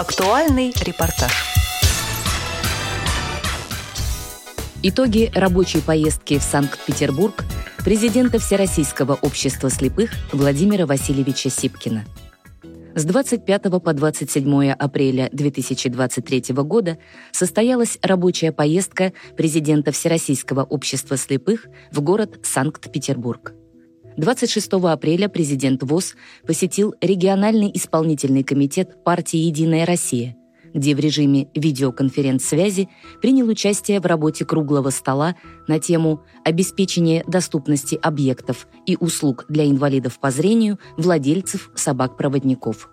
Актуальный репортаж. Итоги рабочей поездки в Санкт-Петербург президента Всероссийского общества слепых Владимира Васильевича Сипкина. С 25 по 27 апреля 2023 года состоялась рабочая поездка президента Всероссийского общества слепых в город Санкт-Петербург. 26 апреля президент ВОЗ посетил региональный исполнительный комитет партии «Единая Россия», где в режиме видеоконференц-связи принял участие в работе круглого стола на тему обеспечения доступности объектов и услуг для инвалидов по зрению владельцев собак-проводников.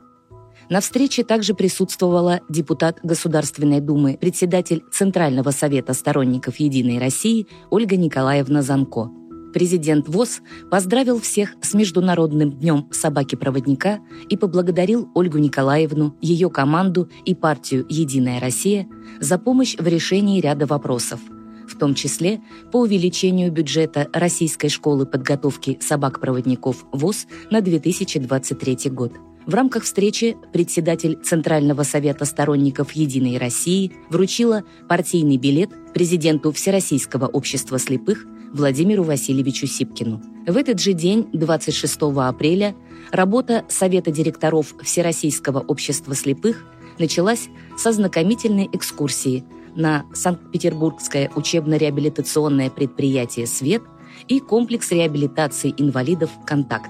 На встрече также присутствовала депутат Государственной Думы, председатель Центрального совета сторонников «Единой России» Ольга Николаевна Занко – Президент ВОЗ поздравил всех с Международным днем собаки-проводника и поблагодарил Ольгу Николаевну, ее команду и партию «Единая Россия» за помощь в решении ряда вопросов, в том числе по увеличению бюджета Российской школы подготовки собак-проводников ВОЗ на 2023 год. В рамках встречи председатель Центрального совета сторонников «Единой России» вручила партийный билет президенту Всероссийского общества слепых Владимиру Васильевичу Сипкину. В этот же день, 26 апреля, работа Совета директоров Всероссийского общества слепых началась со знакомительной экскурсии на Санкт-Петербургское учебно-реабилитационное предприятие «Свет» и комплекс реабилитации инвалидов «Контакт».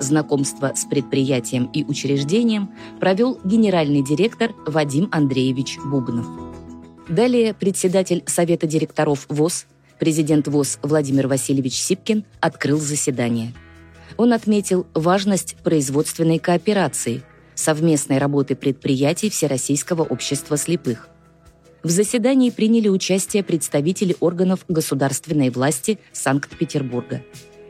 Знакомство с предприятием и учреждением провел генеральный директор Вадим Андреевич Бубнов. Далее председатель Совета директоров ВОЗ Президент ВОЗ Владимир Васильевич Сипкин открыл заседание. Он отметил важность производственной кооперации, совместной работы предприятий Всероссийского общества слепых. В заседании приняли участие представители органов государственной власти Санкт-Петербурга.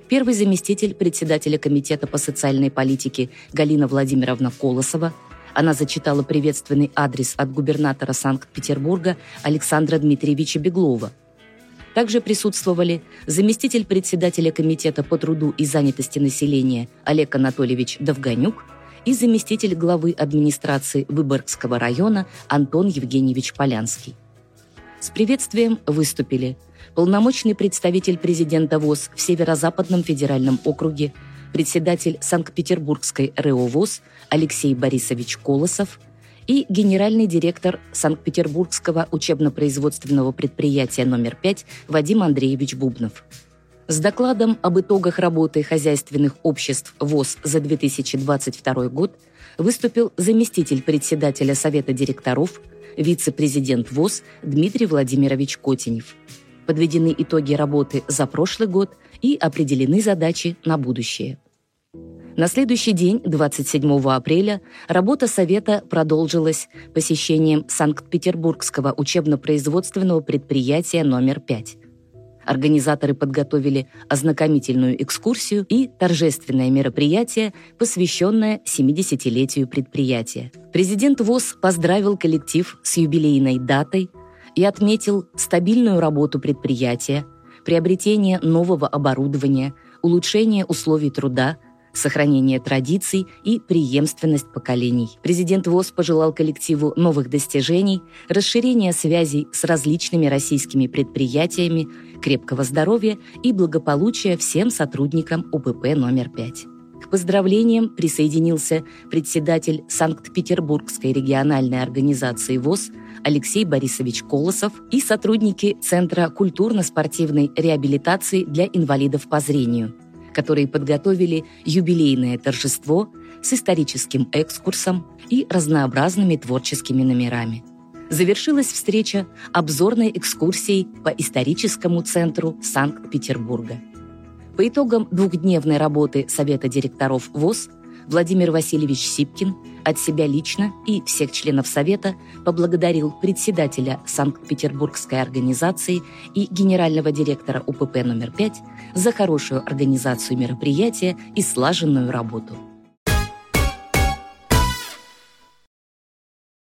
Первый заместитель председателя Комитета по социальной политике Галина Владимировна Колосова она зачитала приветственный адрес от губернатора Санкт-Петербурга Александра Дмитриевича Беглова – также присутствовали заместитель председателя Комитета по труду и занятости населения Олег Анатольевич Довганюк и заместитель главы администрации Выборгского района Антон Евгеньевич Полянский. С приветствием выступили полномочный представитель президента ВОЗ в Северо-Западном федеральном округе, председатель Санкт-Петербургской РЭО ВОЗ Алексей Борисович Колосов – и генеральный директор Санкт-Петербургского учебно-производственного предприятия номер 5 Вадим Андреевич Бубнов. С докладом об итогах работы хозяйственных обществ ВОЗ за 2022 год выступил заместитель председателя Совета директоров, вице-президент ВОЗ Дмитрий Владимирович Котенев. Подведены итоги работы за прошлый год и определены задачи на будущее. На следующий день, 27 апреля, работа Совета продолжилась посещением Санкт-Петербургского учебно-производственного предприятия номер 5. Организаторы подготовили ознакомительную экскурсию и торжественное мероприятие, посвященное 70-летию предприятия. Президент ВОЗ поздравил коллектив с юбилейной датой и отметил стабильную работу предприятия, приобретение нового оборудования, улучшение условий труда – сохранение традиций и преемственность поколений. Президент ВОЗ пожелал коллективу новых достижений, расширения связей с различными российскими предприятиями, крепкого здоровья и благополучия всем сотрудникам УПП номер 5. К поздравлениям присоединился председатель Санкт-Петербургской региональной организации ВОЗ Алексей Борисович Колосов и сотрудники Центра культурно-спортивной реабилитации для инвалидов по зрению – которые подготовили юбилейное торжество с историческим экскурсом и разнообразными творческими номерами. Завершилась встреча обзорной экскурсией по историческому центру Санкт-Петербурга. По итогам двухдневной работы Совета директоров ВОЗ Владимир Васильевич Сипкин от себя лично и всех членов Совета поблагодарил председателя Санкт-Петербургской организации и генерального директора УПП номер 5 за хорошую организацию мероприятия и слаженную работу.